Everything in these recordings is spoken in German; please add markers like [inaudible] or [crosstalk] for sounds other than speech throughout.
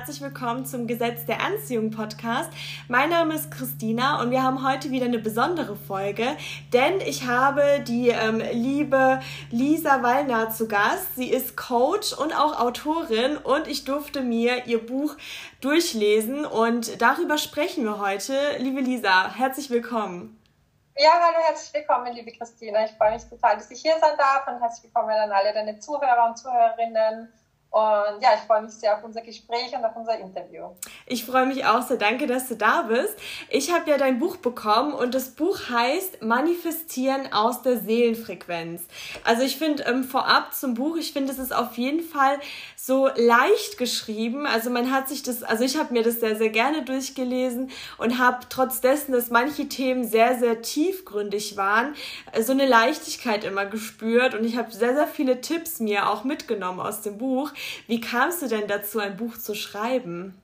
herzlich willkommen zum Gesetz der Anziehung Podcast. Mein Name ist Christina und wir haben heute wieder eine besondere Folge, denn ich habe die ähm, liebe Lisa Wallner zu Gast. Sie ist Coach und auch Autorin und ich durfte mir ihr Buch durchlesen und darüber sprechen wir heute. Liebe Lisa, herzlich willkommen. Ja, hallo, herzlich willkommen, liebe Christina. Ich freue mich total, dass ich hier sein darf und herzlich willkommen an alle deine Zuhörer und Zuhörerinnen. Und ja, ich freue mich sehr auf unser Gespräch und auf unser Interview. Ich freue mich auch sehr. Danke, dass du da bist. Ich habe ja dein Buch bekommen und das Buch heißt Manifestieren aus der Seelenfrequenz. Also ich finde ähm, vorab zum Buch, ich finde, es ist auf jeden Fall so leicht geschrieben. Also man hat sich das, also ich habe mir das sehr, sehr gerne durchgelesen und habe trotz dessen, dass manche Themen sehr, sehr tiefgründig waren, so eine Leichtigkeit immer gespürt und ich habe sehr, sehr viele Tipps mir auch mitgenommen aus dem Buch. Wie kamst du denn dazu, ein Buch zu schreiben?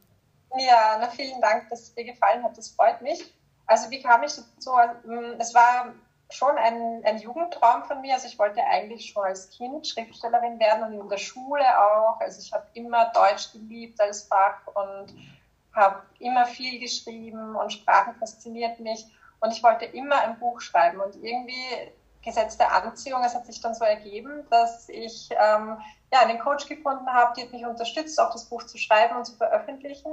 Ja, na, vielen Dank, dass es dir gefallen hat. Das freut mich. Also wie kam ich dazu? Ähm, es war schon ein, ein Jugendtraum von mir. Also ich wollte eigentlich schon als Kind Schriftstellerin werden und in der Schule auch. Also ich habe immer Deutsch geliebt als Fach und habe immer viel geschrieben und Sprachen fasziniert mich. Und ich wollte immer ein Buch schreiben. Und irgendwie Gesetz der Anziehung, es hat sich dann so ergeben, dass ich ähm, ja, einen Coach gefunden habe, die hat mich unterstützt, auch das Buch zu schreiben und zu veröffentlichen.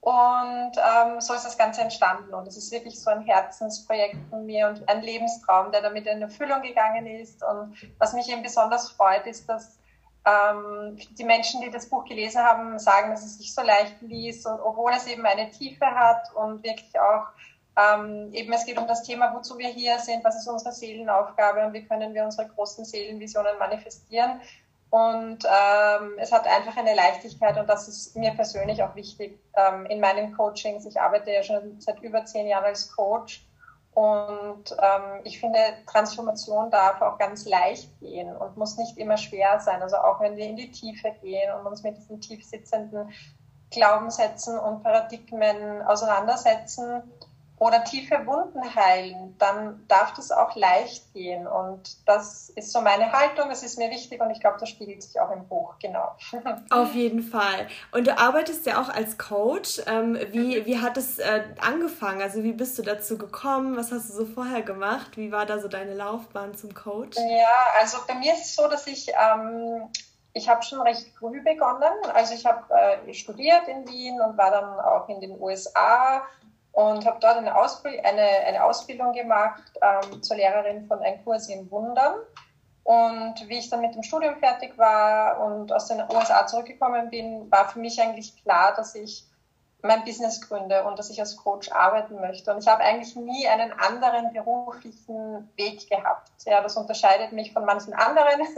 Und ähm, so ist das Ganze entstanden. Und es ist wirklich so ein Herzensprojekt von mir und ein Lebenstraum, der damit in Erfüllung gegangen ist. Und was mich eben besonders freut, ist, dass ähm, die Menschen, die das Buch gelesen haben, sagen, dass es sich so leicht liest, und obwohl es eben eine Tiefe hat und wirklich auch ähm, eben es geht um das Thema, wozu wir hier sind, was ist unsere Seelenaufgabe und wie können wir unsere großen Seelenvisionen manifestieren. Und ähm, es hat einfach eine Leichtigkeit und das ist mir persönlich auch wichtig ähm, in meinen Coachings. Ich arbeite ja schon seit über zehn Jahren als Coach und ähm, ich finde, Transformation darf auch ganz leicht gehen und muss nicht immer schwer sein. Also auch wenn wir in die Tiefe gehen und uns mit diesen tief sitzenden Glaubenssätzen und Paradigmen auseinandersetzen, oder tiefe Wunden heilen, dann darf das auch leicht gehen. Und das ist so meine Haltung, das ist mir wichtig und ich glaube, das spiegelt sich auch im Buch, genau. [laughs] Auf jeden Fall. Und du arbeitest ja auch als Coach. Ähm, wie, wie hat es äh, angefangen? Also wie bist du dazu gekommen? Was hast du so vorher gemacht? Wie war da so deine Laufbahn zum Coach? Ja, also bei mir ist es so, dass ich... Ähm, ich habe schon recht früh begonnen. Also ich habe äh, studiert in Wien und war dann auch in den USA und habe dort eine, Ausbild eine, eine Ausbildung gemacht ähm, zur Lehrerin von Ein Kurs in Wundern. Und wie ich dann mit dem Studium fertig war und aus den USA zurückgekommen bin, war für mich eigentlich klar, dass ich mein Business gründe und dass ich als Coach arbeiten möchte. Und ich habe eigentlich nie einen anderen beruflichen Weg gehabt. Ja, das unterscheidet mich von manchen anderen. [laughs]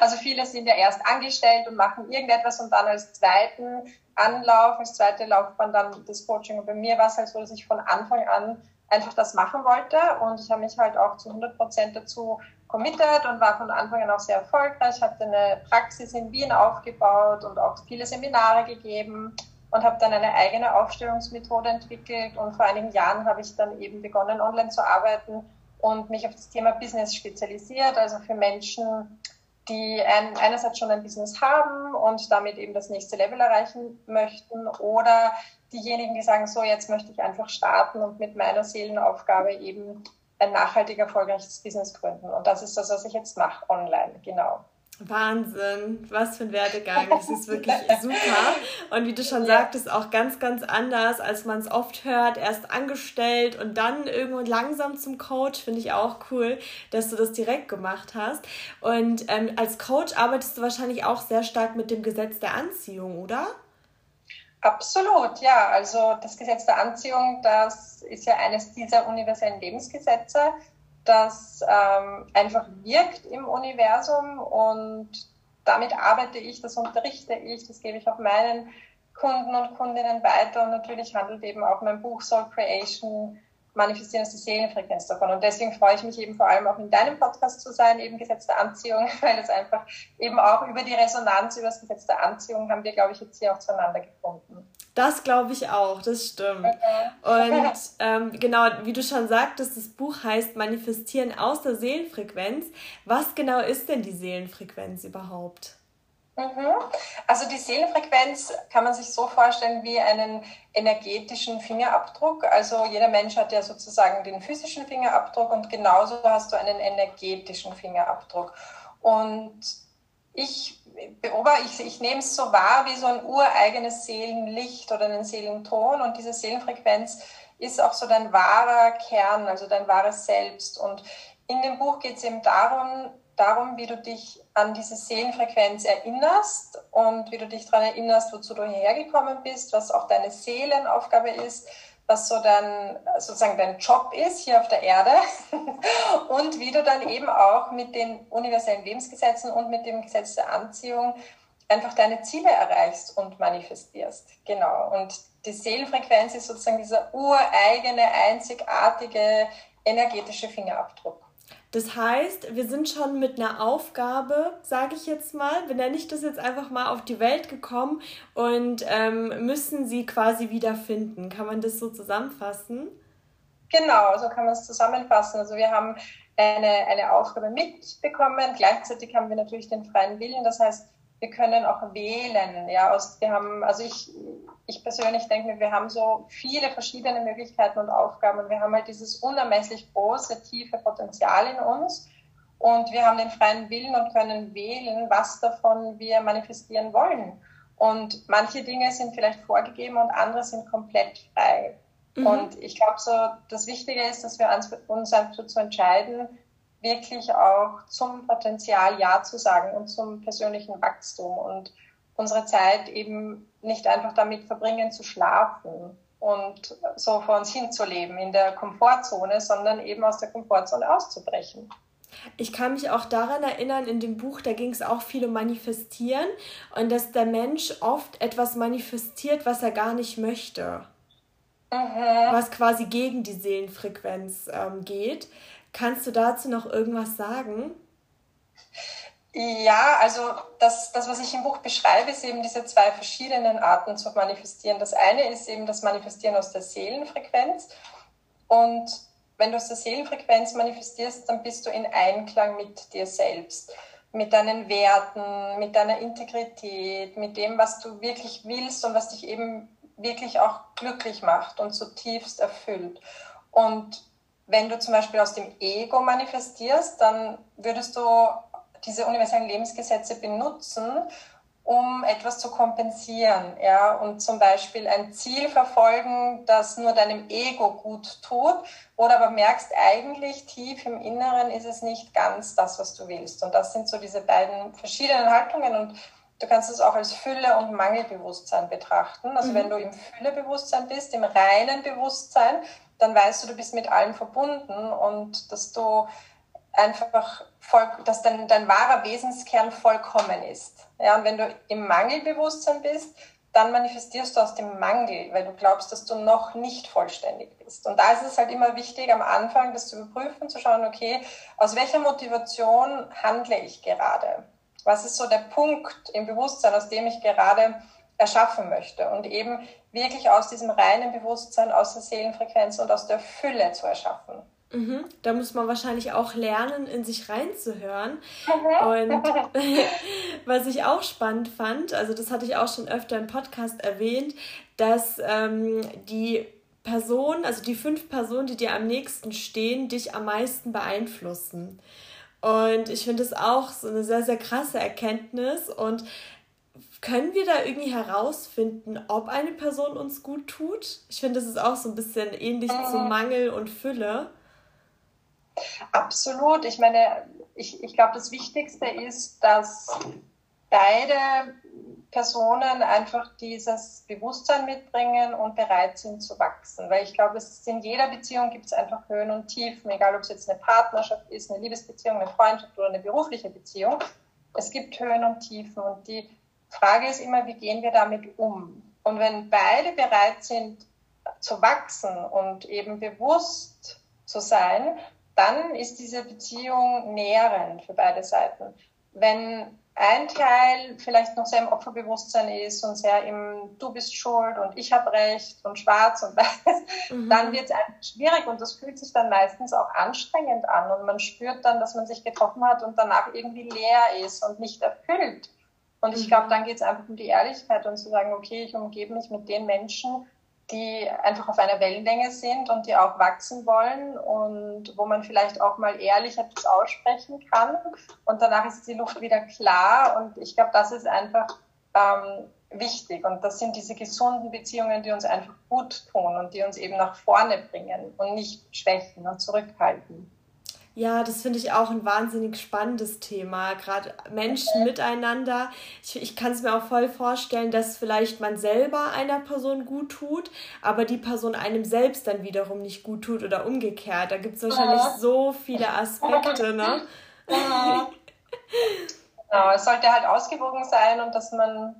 Also viele sind ja erst angestellt und machen irgendetwas und dann als zweiten Anlauf, als zweite Laufbahn dann das Coaching. Und bei mir war es halt so, dass ich von Anfang an einfach das machen wollte und ich habe mich halt auch zu 100 Prozent dazu committed und war von Anfang an auch sehr erfolgreich, hatte eine Praxis in Wien aufgebaut und auch viele Seminare gegeben und habe dann eine eigene Aufstellungsmethode entwickelt und vor einigen Jahren habe ich dann eben begonnen, online zu arbeiten und mich auf das Thema Business spezialisiert, also für Menschen, die ein, einerseits schon ein Business haben und damit eben das nächste Level erreichen möchten oder diejenigen, die sagen, so jetzt möchte ich einfach starten und mit meiner Seelenaufgabe eben ein nachhaltig erfolgreiches Business gründen. Und das ist das, was ich jetzt mache, online, genau. Wahnsinn, was für ein Werdegang. Das ist wirklich super. Und wie du schon sagtest, auch ganz, ganz anders, als man es oft hört. Erst angestellt und dann irgendwo langsam zum Coach. Finde ich auch cool, dass du das direkt gemacht hast. Und ähm, als Coach arbeitest du wahrscheinlich auch sehr stark mit dem Gesetz der Anziehung, oder? Absolut, ja. Also das Gesetz der Anziehung, das ist ja eines dieser universellen Lebensgesetze das ähm, einfach wirkt im Universum und damit arbeite ich, das unterrichte ich, das gebe ich auch meinen Kunden und Kundinnen weiter und natürlich handelt eben auch mein Buch Soul Creation manifestieren ist die Seelenfrequenz davon. Und deswegen freue ich mich eben vor allem auch in deinem Podcast zu sein, eben Gesetz der Anziehung, [laughs] weil es einfach eben auch über die Resonanz, über das Gesetz der Anziehung haben wir, glaube ich, jetzt hier auch zueinander gefunden. Das glaube ich auch, das stimmt. [laughs] Und ähm, genau, wie du schon sagtest, das Buch heißt Manifestieren aus der Seelenfrequenz. Was genau ist denn die Seelenfrequenz überhaupt? Mhm. Also die Seelenfrequenz kann man sich so vorstellen wie einen energetischen Fingerabdruck. Also jeder Mensch hat ja sozusagen den physischen Fingerabdruck und genauso hast du einen energetischen Fingerabdruck. Und ich beobachte, ich, ich nehme es so wahr wie so ein ureigenes Seelenlicht oder einen Seelenton und diese Seelenfrequenz ist auch so dein wahrer Kern, also dein wahres Selbst. Und in dem Buch geht es eben darum, darum, wie du dich an diese Seelenfrequenz erinnerst und wie du dich daran erinnerst, wozu du hergekommen bist, was auch deine Seelenaufgabe ist, was so dein, sozusagen dein Job ist hier auf der Erde [laughs] und wie du dann eben auch mit den universellen Lebensgesetzen und mit dem Gesetz der Anziehung einfach deine Ziele erreichst und manifestierst. Genau. Und die Seelenfrequenz ist sozusagen dieser ureigene, einzigartige energetische Fingerabdruck. Das heißt, wir sind schon mit einer Aufgabe, sage ich jetzt mal, benenne ich das jetzt einfach mal, auf die Welt gekommen und ähm, müssen sie quasi wiederfinden. Kann man das so zusammenfassen? Genau, so kann man es zusammenfassen. Also wir haben eine, eine Aufgabe mitbekommen. Gleichzeitig haben wir natürlich den freien Willen. Das heißt, wir können auch wählen. Ja, aus, wir haben, also ich, ich persönlich denke mir, wir haben so viele verschiedene Möglichkeiten und Aufgaben und wir haben halt dieses unermesslich große, tiefe Potenzial in uns und wir haben den freien Willen und können wählen, was davon wir manifestieren wollen. Und manche Dinge sind vielleicht vorgegeben und andere sind komplett frei. Mhm. Und ich glaube so, das Wichtige ist, dass wir uns einfach dazu entscheiden, wirklich auch zum Potenzial Ja zu sagen und zum persönlichen Wachstum und unsere Zeit eben nicht einfach damit verbringen zu schlafen und so vor uns hinzuleben in der Komfortzone, sondern eben aus der Komfortzone auszubrechen. Ich kann mich auch daran erinnern, in dem Buch, da ging es auch viel um Manifestieren und dass der Mensch oft etwas manifestiert, was er gar nicht möchte. Mhm. Was quasi gegen die Seelenfrequenz ähm, geht. Kannst du dazu noch irgendwas sagen? Ja, also das, das, was ich im Buch beschreibe, ist eben diese zwei verschiedenen Arten zu manifestieren. Das eine ist eben das Manifestieren aus der Seelenfrequenz. Und wenn du aus der Seelenfrequenz manifestierst, dann bist du in Einklang mit dir selbst, mit deinen Werten, mit deiner Integrität, mit dem, was du wirklich willst und was dich eben wirklich auch glücklich macht und zutiefst erfüllt. Und wenn du zum Beispiel aus dem Ego manifestierst, dann würdest du diese universellen Lebensgesetze benutzen, um etwas zu kompensieren, ja, und zum Beispiel ein Ziel verfolgen, das nur deinem Ego gut tut, oder aber merkst eigentlich tief im Inneren ist es nicht ganz das, was du willst. Und das sind so diese beiden verschiedenen Haltungen und Du kannst es auch als Fülle- und Mangelbewusstsein betrachten. Also mhm. wenn du im Füllebewusstsein bist, im reinen Bewusstsein, dann weißt du, du bist mit allem verbunden und dass du einfach voll, dass dein, dein wahrer Wesenskern vollkommen ist. Ja, und wenn du im Mangelbewusstsein bist, dann manifestierst du aus dem Mangel, weil du glaubst, dass du noch nicht vollständig bist. Und da ist es halt immer wichtig, am Anfang das zu überprüfen, zu schauen, okay, aus welcher Motivation handle ich gerade? Was ist so der Punkt im Bewusstsein, aus dem ich gerade erschaffen möchte? Und eben wirklich aus diesem reinen Bewusstsein, aus der Seelenfrequenz und aus der Fülle zu erschaffen. Mhm. Da muss man wahrscheinlich auch lernen, in sich reinzuhören. Mhm. Und [laughs] was ich auch spannend fand, also das hatte ich auch schon öfter im Podcast erwähnt, dass ähm, die Personen, also die fünf Personen, die dir am nächsten stehen, dich am meisten beeinflussen. Und ich finde es auch so eine sehr, sehr krasse Erkenntnis. Und können wir da irgendwie herausfinden, ob eine Person uns gut tut? Ich finde, das ist auch so ein bisschen ähnlich mhm. zu Mangel und Fülle. Absolut. Ich meine, ich, ich glaube, das Wichtigste ist, dass beide Personen einfach dieses Bewusstsein mitbringen und bereit sind zu wachsen. Weil ich glaube, es in jeder Beziehung gibt es einfach Höhen und Tiefen, egal ob es jetzt eine Partnerschaft ist, eine Liebesbeziehung, eine Freundschaft oder eine berufliche Beziehung. Es gibt Höhen und Tiefen und die Frage ist immer, wie gehen wir damit um? Und wenn beide bereit sind zu wachsen und eben bewusst zu sein, dann ist diese Beziehung nährend für beide Seiten. Wenn ein Teil vielleicht noch sehr im Opferbewusstsein ist und sehr im Du bist schuld und ich habe recht und schwarz und weiß, mhm. dann wird es einfach schwierig und das fühlt sich dann meistens auch anstrengend an und man spürt dann, dass man sich getroffen hat und danach irgendwie leer ist und nicht erfüllt. Und ich glaube, dann geht es einfach um die Ehrlichkeit und zu sagen, okay, ich umgebe mich mit den Menschen, die einfach auf einer Wellenlänge sind und die auch wachsen wollen und wo man vielleicht auch mal ehrlich etwas aussprechen kann. Und danach ist die Luft wieder klar. Und ich glaube, das ist einfach ähm, wichtig. Und das sind diese gesunden Beziehungen, die uns einfach gut tun und die uns eben nach vorne bringen und nicht schwächen und zurückhalten. Ja, das finde ich auch ein wahnsinnig spannendes Thema. Gerade Menschen miteinander. Ich, ich kann es mir auch voll vorstellen, dass vielleicht man selber einer Person gut tut, aber die Person einem selbst dann wiederum nicht gut tut oder umgekehrt. Da gibt es wahrscheinlich ja. so viele Aspekte, ne? Ja. genau, es sollte halt ausgewogen sein und dass man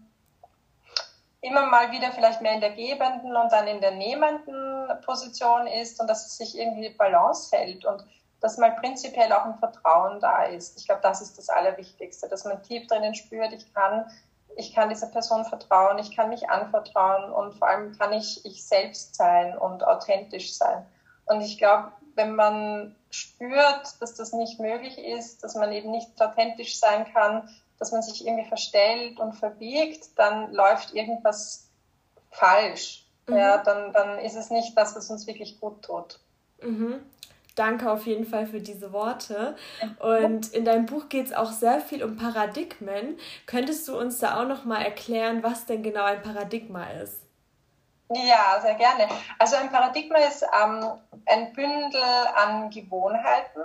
immer mal wieder vielleicht mehr in der gebenden und dann in der nehmenden Position ist und dass es sich irgendwie Balance hält. Und dass mal prinzipiell auch ein Vertrauen da ist. Ich glaube, das ist das Allerwichtigste, dass man tief drinnen spürt, ich kann, ich kann dieser Person vertrauen, ich kann mich anvertrauen und vor allem kann ich ich selbst sein und authentisch sein. Und ich glaube, wenn man spürt, dass das nicht möglich ist, dass man eben nicht authentisch sein kann, dass man sich irgendwie verstellt und verbiegt, dann läuft irgendwas falsch. Mhm. Ja, dann, dann ist es nicht das, was uns wirklich gut tut. Mhm. Danke auf jeden Fall für diese Worte. Und in deinem Buch geht es auch sehr viel um Paradigmen. Könntest du uns da auch noch mal erklären, was denn genau ein Paradigma ist? Ja, sehr gerne. Also ein Paradigma ist ähm, ein Bündel an Gewohnheiten.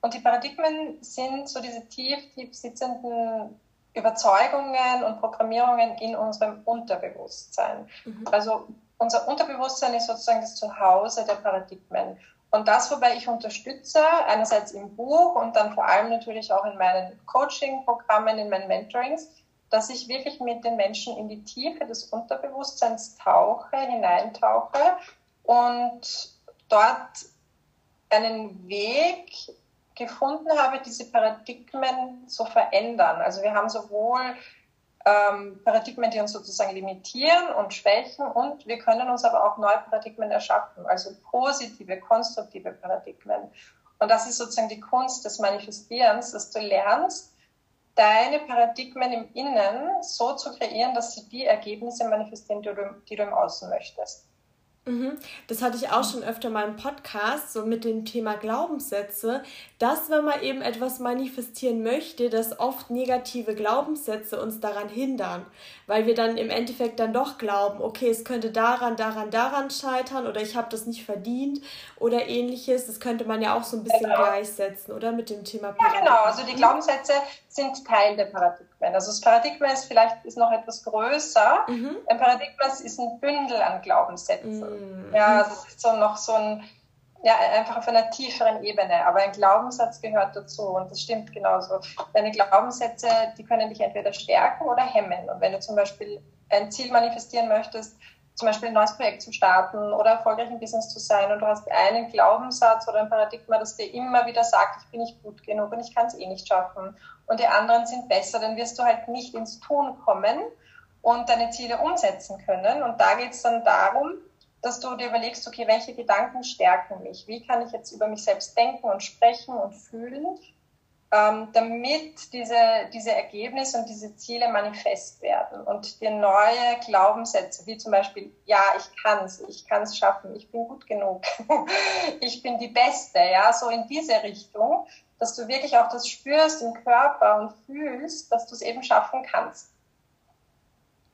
Und die Paradigmen sind so diese tief, tief sitzenden Überzeugungen und Programmierungen in unserem Unterbewusstsein. Mhm. Also unser Unterbewusstsein ist sozusagen das Zuhause der Paradigmen. Und das, wobei ich unterstütze, einerseits im Buch und dann vor allem natürlich auch in meinen Coaching-Programmen, in meinen Mentorings, dass ich wirklich mit den Menschen in die Tiefe des Unterbewusstseins tauche, hineintauche und dort einen Weg gefunden habe, diese Paradigmen zu verändern. Also wir haben sowohl ähm, Paradigmen, die uns sozusagen limitieren und schwächen und wir können uns aber auch neue Paradigmen erschaffen, also positive, konstruktive Paradigmen. Und das ist sozusagen die Kunst des Manifestierens, dass du lernst, deine Paradigmen im Innen so zu kreieren, dass sie die Ergebnisse manifestieren, die du, die du im Außen möchtest. Mhm. Das hatte ich auch schon öfter mal im Podcast, so mit dem Thema Glaubenssätze, dass wenn man eben etwas manifestieren möchte, dass oft negative Glaubenssätze uns daran hindern, weil wir dann im Endeffekt dann doch glauben, okay, es könnte daran, daran, daran scheitern oder ich habe das nicht verdient oder ähnliches. Das könnte man ja auch so ein bisschen genau. gleichsetzen, oder mit dem Thema. Ja, genau. Also die Glaubenssätze sind Teil der Paradigmen. Also das Paradigma ist vielleicht ist noch etwas größer. Mhm. Ein Paradigma ist ein Bündel an Glaubenssätzen. Mhm. Ja, das ist so noch so ein, ja, einfach auf einer tieferen Ebene. Aber ein Glaubenssatz gehört dazu und das stimmt genauso. Deine Glaubenssätze, die können dich entweder stärken oder hemmen. Und wenn du zum Beispiel ein Ziel manifestieren möchtest, zum Beispiel ein neues Projekt zu starten oder erfolgreich im Business zu sein und du hast einen Glaubenssatz oder ein Paradigma, das dir immer wieder sagt, ich bin nicht gut genug und ich kann es eh nicht schaffen und die anderen sind besser, dann wirst du halt nicht ins Tun kommen und deine Ziele umsetzen können. Und da geht es dann darum, dass du dir überlegst, okay, welche Gedanken stärken mich? Wie kann ich jetzt über mich selbst denken und sprechen und fühlen, ähm, damit diese, diese Ergebnisse und diese Ziele manifest werden und dir neue Glaubenssätze, wie zum Beispiel, ja, ich kann es, ich kann es schaffen, ich bin gut genug, [laughs] ich bin die Beste, ja, so in diese Richtung, dass du wirklich auch das spürst im Körper und fühlst, dass du es eben schaffen kannst.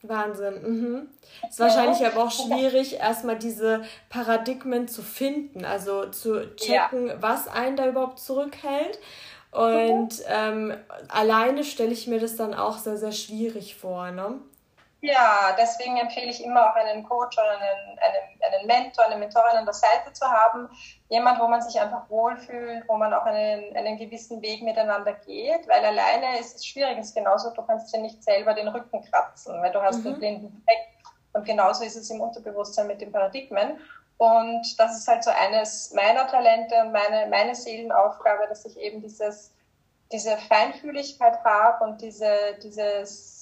Wahnsinn. Mhm. Ist wahrscheinlich aber auch [laughs] schwierig, erstmal diese Paradigmen zu finden, also zu checken, ja. was einen da überhaupt zurückhält. Und ähm, alleine stelle ich mir das dann auch sehr, sehr schwierig vor. Ne? Ja, deswegen empfehle ich immer auch einen Coach oder einen, einen, einen Mentor, eine Mentorin an der Seite zu haben. Jemand, wo man sich einfach wohlfühlt, wo man auch einen, einen gewissen Weg miteinander geht, weil alleine ist es schwierig. Es ist genauso, du kannst dir nicht selber den Rücken kratzen, weil du hast mhm. einen blinden Fleck. Und genauso ist es im Unterbewusstsein mit den Paradigmen. Und das ist halt so eines meiner Talente und meine, meine Seelenaufgabe, dass ich eben dieses, diese Feinfühligkeit habe und diese, dieses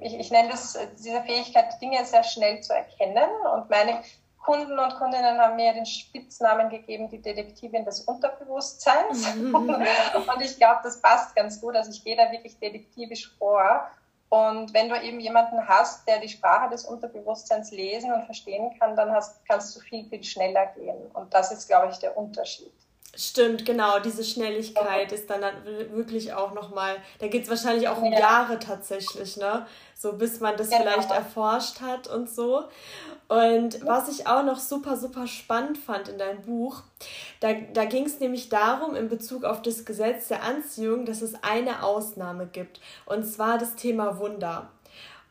ich, ich nenne das diese Fähigkeit, Dinge sehr schnell zu erkennen. Und meine Kunden und Kundinnen haben mir den Spitznamen gegeben, die Detektivin des Unterbewusstseins. Mhm. [laughs] und ich glaube, das passt ganz gut. Also ich gehe da wirklich detektivisch vor Und wenn du eben jemanden hast, der die Sprache des Unterbewusstseins lesen und verstehen kann, dann hast, kannst du viel, viel schneller gehen. Und das ist, glaube ich, der Unterschied. Stimmt, genau, diese Schnelligkeit ist dann wirklich auch nochmal, da geht es wahrscheinlich auch um ja. Jahre tatsächlich, ne? So bis man das genau. vielleicht erforscht hat und so. Und was ich auch noch super, super spannend fand in deinem Buch, da, da ging es nämlich darum, in Bezug auf das Gesetz der Anziehung, dass es eine Ausnahme gibt. Und zwar das Thema Wunder.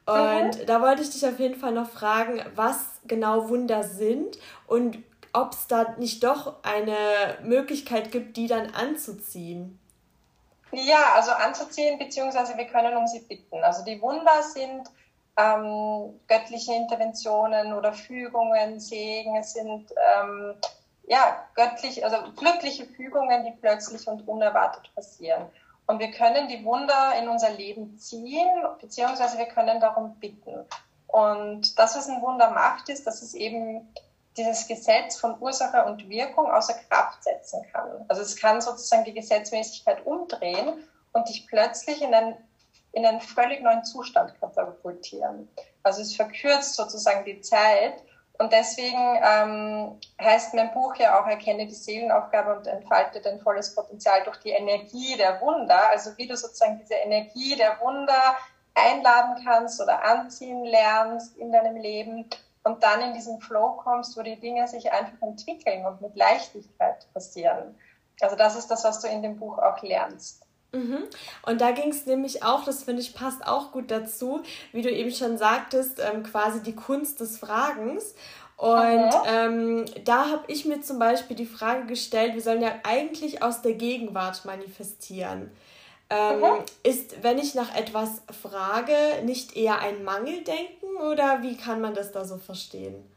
Und mhm. da wollte ich dich auf jeden Fall noch fragen, was genau Wunder sind und ob es da nicht doch eine Möglichkeit gibt, die dann anzuziehen. Ja, also anzuziehen, beziehungsweise wir können um sie bitten. Also die Wunder sind ähm, göttliche Interventionen oder Fügungen, Segen. Es sind ähm, ja göttlich, also glückliche Fügungen, die plötzlich und unerwartet passieren. Und wir können die Wunder in unser Leben ziehen, beziehungsweise wir können darum bitten. Und das, was ein Wunder macht, ist, dass es eben dieses Gesetz von Ursache und Wirkung außer Kraft setzen kann. Also es kann sozusagen die Gesetzmäßigkeit umdrehen und dich plötzlich in ein in einen völlig neuen Zustand katapultieren. Also es verkürzt sozusagen die Zeit. Und deswegen ähm, heißt mein Buch ja auch, erkenne die Seelenaufgabe und entfalte dein volles Potenzial durch die Energie der Wunder. Also wie du sozusagen diese Energie der Wunder einladen kannst oder anziehen lernst in deinem Leben und dann in diesen Flow kommst, wo die Dinge sich einfach entwickeln und mit Leichtigkeit passieren. Also das ist das, was du in dem Buch auch lernst. Mhm. Und da ging es nämlich auch, das finde ich passt auch gut dazu, wie du eben schon sagtest, ähm, quasi die Kunst des Fragens. Und ähm, da habe ich mir zum Beispiel die Frage gestellt, wir sollen ja eigentlich aus der Gegenwart manifestieren. Ähm, mhm. Ist, wenn ich nach etwas frage, nicht eher ein Mangeldenken oder wie kann man das da so verstehen?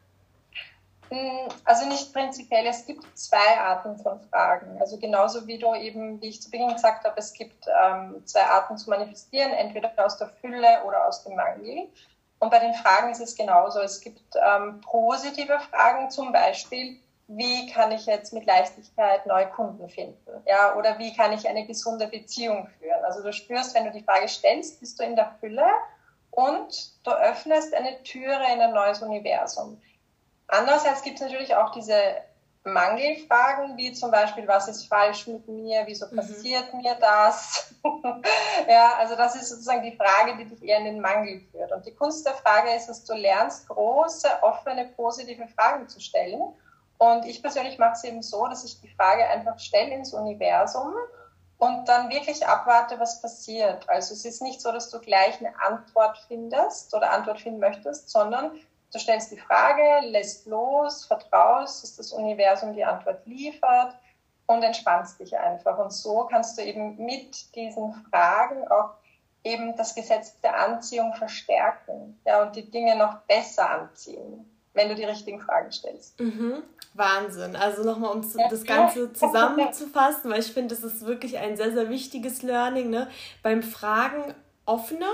Hm, also nicht prinzipiell, es gibt zwei Arten von Fragen. Also genauso wie du eben, wie ich zu Beginn gesagt habe, es gibt ähm, zwei Arten zu manifestieren, entweder aus der Fülle oder aus dem Mangel. Und bei den Fragen ist es genauso. Es gibt ähm, positive Fragen, zum Beispiel, wie kann ich jetzt mit Leichtigkeit neue Kunden finden? Ja, oder wie kann ich eine gesunde Beziehung führen? Also du spürst, wenn du die Frage stellst, bist du in der Fülle und du öffnest eine Türe in ein neues Universum. Andererseits gibt es natürlich auch diese Mangelfragen, wie zum Beispiel, was ist falsch mit mir, wieso mhm. passiert mir das? [laughs] ja, also das ist sozusagen die Frage, die dich eher in den Mangel führt. Und die Kunst der Frage ist, dass du lernst, große, offene, positive Fragen zu stellen. Und ich persönlich mache es eben so, dass ich die Frage einfach stelle ins Universum und dann wirklich abwarte, was passiert. Also es ist nicht so, dass du gleich eine Antwort findest oder Antwort finden möchtest, sondern Du stellst die Frage, lässt los, vertraust, dass das Universum die Antwort liefert und entspannst dich einfach. Und so kannst du eben mit diesen Fragen auch eben das Gesetz der Anziehung verstärken ja, und die Dinge noch besser anziehen, wenn du die richtigen Fragen stellst. Mhm. Wahnsinn. Also nochmal, um das Ganze zusammenzufassen, weil ich finde, das ist wirklich ein sehr, sehr wichtiges Learning. Ne? Beim Fragen offener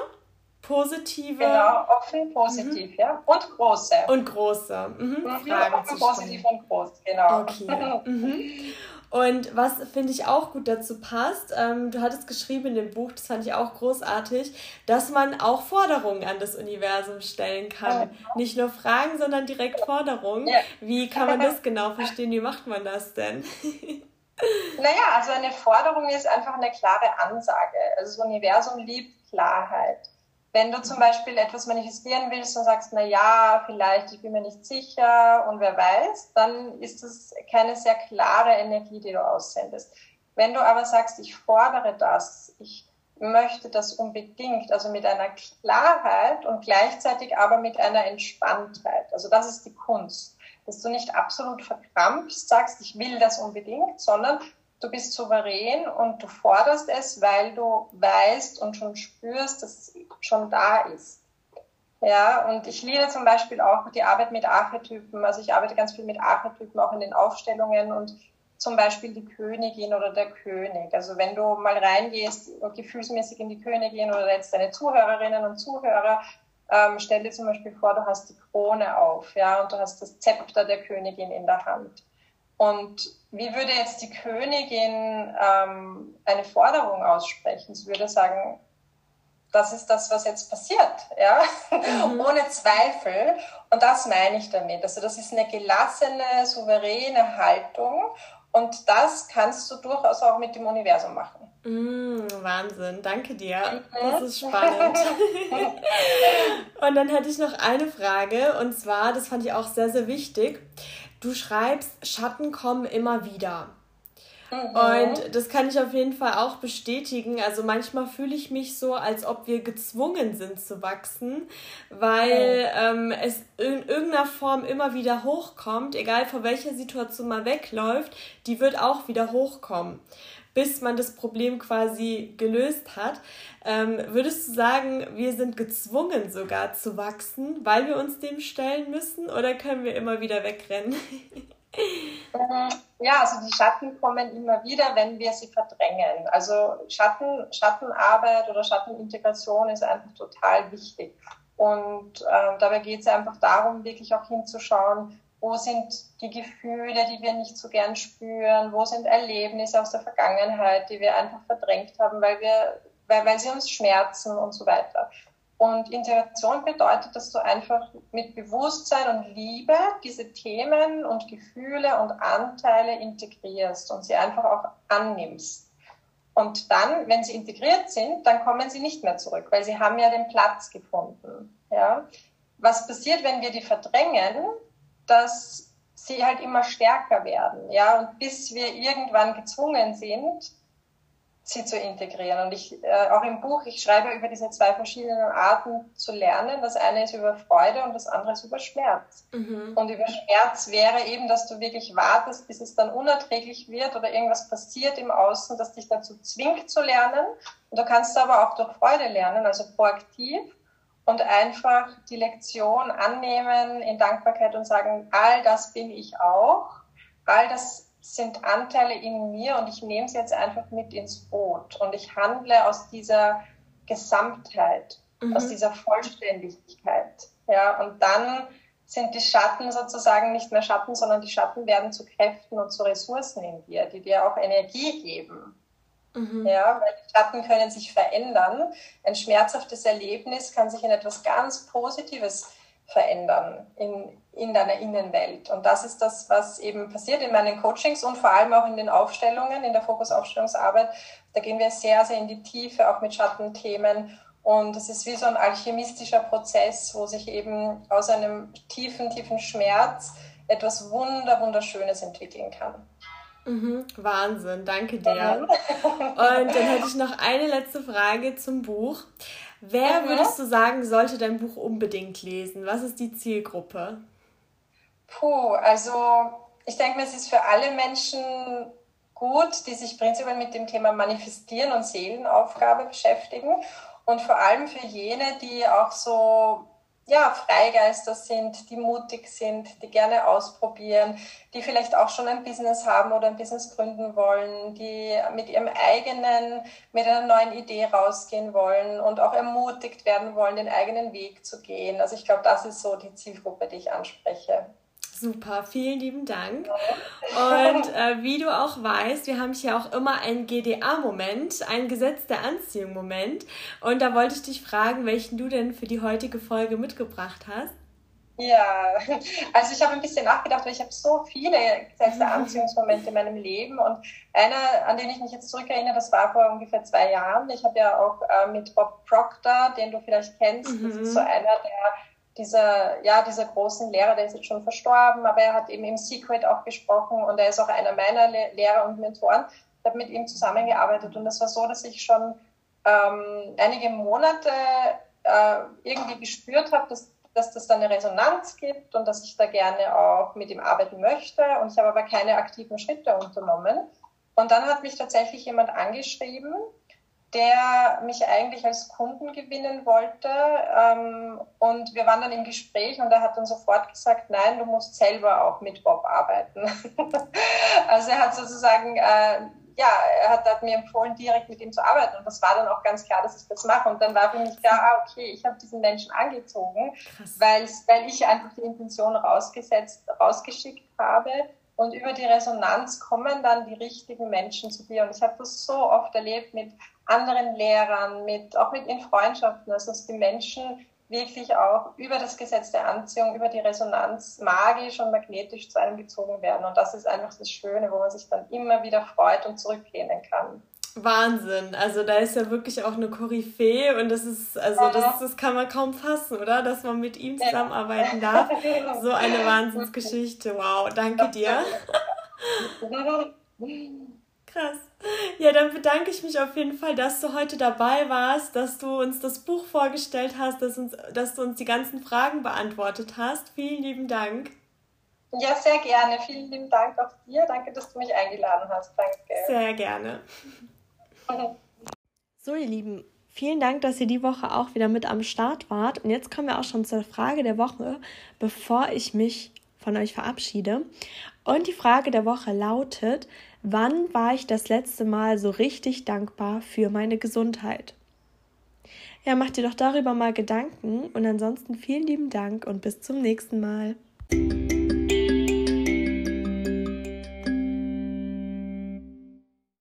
positive. Genau, offen, positiv, mhm. ja. Und große. Und große. Mhm. Mhm. Fragen offen, positiv und groß, genau. Okay. [laughs] Und was finde ich auch gut dazu passt, ähm, du hattest geschrieben in dem Buch, das fand ich auch großartig, dass man auch Forderungen an das Universum stellen kann. Nicht nur Fragen, sondern direkt Forderungen. Wie kann man das genau verstehen? Wie macht man das denn? [laughs] naja, also eine Forderung ist einfach eine klare Ansage. Also das Universum liebt Klarheit. Wenn du zum Beispiel etwas manifestieren willst und sagst, na ja, vielleicht, ich bin mir nicht sicher und wer weiß, dann ist das keine sehr klare Energie, die du aussendest. Wenn du aber sagst, ich fordere das, ich möchte das unbedingt, also mit einer Klarheit und gleichzeitig aber mit einer Entspanntheit. Also das ist die Kunst, dass du nicht absolut verkrampfst, sagst, ich will das unbedingt, sondern du bist souverän und du forderst es, weil du weißt und schon spürst, dass es schon da ist. Ja, und ich liebe zum Beispiel auch die Arbeit mit Archetypen. Also ich arbeite ganz viel mit Archetypen auch in den Aufstellungen und zum Beispiel die Königin oder der König. Also wenn du mal reingehst, gefühlsmäßig in die Königin oder jetzt deine Zuhörerinnen und Zuhörer, ähm, stell dir zum Beispiel vor, du hast die Krone auf, ja, und du hast das Zepter der Königin in der Hand. Und wie würde jetzt die Königin ähm, eine Forderung aussprechen? Sie würde sagen, das ist das, was jetzt passiert, ja, mhm. [laughs] ohne Zweifel. Und das meine ich damit. Also das ist eine gelassene, souveräne Haltung und das kannst du durchaus auch mit dem Universum machen. Mm, Wahnsinn, danke dir. Mhm. Das ist spannend. [laughs] und dann hätte ich noch eine Frage und zwar, das fand ich auch sehr, sehr wichtig. Du schreibst, Schatten kommen immer wieder. Und das kann ich auf jeden Fall auch bestätigen. Also manchmal fühle ich mich so, als ob wir gezwungen sind zu wachsen, weil ähm, es in irgendeiner Form immer wieder hochkommt, egal vor welcher Situation man wegläuft, die wird auch wieder hochkommen bis man das Problem quasi gelöst hat. Ähm, würdest du sagen, wir sind gezwungen sogar zu wachsen, weil wir uns dem stellen müssen oder können wir immer wieder wegrennen? Mhm. [laughs] Ja, also die Schatten kommen immer wieder, wenn wir sie verdrängen. Also Schatten, Schattenarbeit oder Schattenintegration ist einfach total wichtig. Und äh, dabei geht es einfach darum, wirklich auch hinzuschauen, wo sind die Gefühle, die wir nicht so gern spüren, wo sind Erlebnisse aus der Vergangenheit, die wir einfach verdrängt haben, weil wir, weil, weil sie uns schmerzen und so weiter. Und Integration bedeutet, dass du einfach mit Bewusstsein und Liebe diese Themen und Gefühle und Anteile integrierst und sie einfach auch annimmst. Und dann, wenn sie integriert sind, dann kommen sie nicht mehr zurück, weil sie haben ja den Platz gefunden. Ja? Was passiert, wenn wir die verdrängen? Dass sie halt immer stärker werden. Ja? Und bis wir irgendwann gezwungen sind, sie zu integrieren. Und ich, äh, auch im Buch, ich schreibe über diese zwei verschiedenen Arten zu lernen. Das eine ist über Freude und das andere ist über Schmerz. Mhm. Und über Schmerz wäre eben, dass du wirklich wartest, bis es dann unerträglich wird oder irgendwas passiert im Außen, das dich dazu zwingt zu lernen. Und du kannst aber auch durch Freude lernen, also proaktiv und einfach die Lektion annehmen in Dankbarkeit und sagen, all das bin ich auch. All das sind Anteile in mir und ich nehme sie jetzt einfach mit ins Boot und ich handle aus dieser Gesamtheit, mhm. aus dieser Vollständigkeit. Ja, und dann sind die Schatten sozusagen nicht mehr Schatten, sondern die Schatten werden zu Kräften und zu Ressourcen in dir, die dir auch Energie geben. Mhm. Ja, weil die Schatten können sich verändern. Ein schmerzhaftes Erlebnis kann sich in etwas ganz Positives verändern in, in deiner Innenwelt. Und das ist das, was eben passiert in meinen Coachings und vor allem auch in den Aufstellungen, in der Fokusaufstellungsarbeit. Da gehen wir sehr, sehr in die Tiefe, auch mit Schattenthemen. Und es ist wie so ein alchemistischer Prozess, wo sich eben aus einem tiefen, tiefen Schmerz etwas Wunder, Wunderschönes entwickeln kann. Mhm, Wahnsinn, danke dir. Und dann hätte ich noch eine letzte Frage zum Buch. Wer mhm. würdest du sagen, sollte dein Buch unbedingt lesen? Was ist die Zielgruppe? Puh, also ich denke mir, es ist für alle Menschen gut, die sich prinzipiell mit dem Thema Manifestieren und Seelenaufgabe beschäftigen und vor allem für jene, die auch so ja, Freigeister sind, die mutig sind, die gerne ausprobieren, die vielleicht auch schon ein Business haben oder ein Business gründen wollen, die mit ihrem eigenen, mit einer neuen Idee rausgehen wollen und auch ermutigt werden wollen, den eigenen Weg zu gehen. Also ich glaube, das ist so die Zielgruppe, die ich anspreche. Super, vielen lieben Dank. Und äh, wie du auch weißt, wir haben hier auch immer einen GDA-Moment, ein Gesetz der Anziehung-Moment. Und da wollte ich dich fragen, welchen du denn für die heutige Folge mitgebracht hast. Ja, also ich habe ein bisschen nachgedacht, weil ich habe so viele Gesetze der Anziehungsmomente in meinem Leben und einer, an den ich mich jetzt zurückerinnere, das war vor ungefähr zwei Jahren. Ich habe ja auch äh, mit Bob Proctor, den du vielleicht kennst, mhm. das ist so einer der dieser, ja, dieser großen Lehrer, der ist jetzt schon verstorben, aber er hat eben im Secret auch gesprochen und er ist auch einer meiner Lehrer und Mentoren. Ich habe mit ihm zusammengearbeitet und es war so, dass ich schon ähm, einige Monate äh, irgendwie gespürt habe, dass, dass das da eine Resonanz gibt und dass ich da gerne auch mit ihm arbeiten möchte und ich habe aber keine aktiven Schritte unternommen. Und dann hat mich tatsächlich jemand angeschrieben, der mich eigentlich als Kunden gewinnen wollte. Ähm, und wir waren dann im Gespräch und er hat dann sofort gesagt, nein, du musst selber auch mit Bob arbeiten. [laughs] also er hat sozusagen, äh, ja, er hat, hat, mir empfohlen, direkt mit ihm zu arbeiten. Und das war dann auch ganz klar, dass ich das mache. Und dann war für mich klar, ah, okay, ich habe diesen Menschen angezogen, weil, weil ich einfach die Intention rausgesetzt, rausgeschickt habe Und über die Resonanz kommen dann die richtigen Menschen zu dir. Und ich habe das so oft erlebt mit anderen Lehrern, mit, auch mit in Freundschaften, also dass die Menschen wirklich auch über das Gesetz der Anziehung, über die Resonanz magisch und magnetisch zu einem gezogen werden. Und das ist einfach das Schöne, wo man sich dann immer wieder freut und zurücklehnen kann. Wahnsinn. Also da ist ja wirklich auch eine Koryphäe und das ist, also das, das kann man kaum fassen, oder? Dass man mit ihm zusammenarbeiten darf. [laughs] So eine Wahnsinnsgeschichte. Wow, danke dir. [laughs] Krass. Ja, dann bedanke ich mich auf jeden Fall, dass du heute dabei warst, dass du uns das Buch vorgestellt hast, dass, uns, dass du uns die ganzen Fragen beantwortet hast. Vielen lieben Dank. Ja, sehr gerne. Vielen lieben Dank auch dir. Danke, dass du mich eingeladen hast. Danke. Sehr gerne. So, ihr Lieben, vielen Dank, dass ihr die Woche auch wieder mit am Start wart. Und jetzt kommen wir auch schon zur Frage der Woche, bevor ich mich von euch verabschiede. Und die Frage der Woche lautet, wann war ich das letzte Mal so richtig dankbar für meine Gesundheit? Ja, macht dir doch darüber mal Gedanken und ansonsten vielen lieben Dank und bis zum nächsten Mal.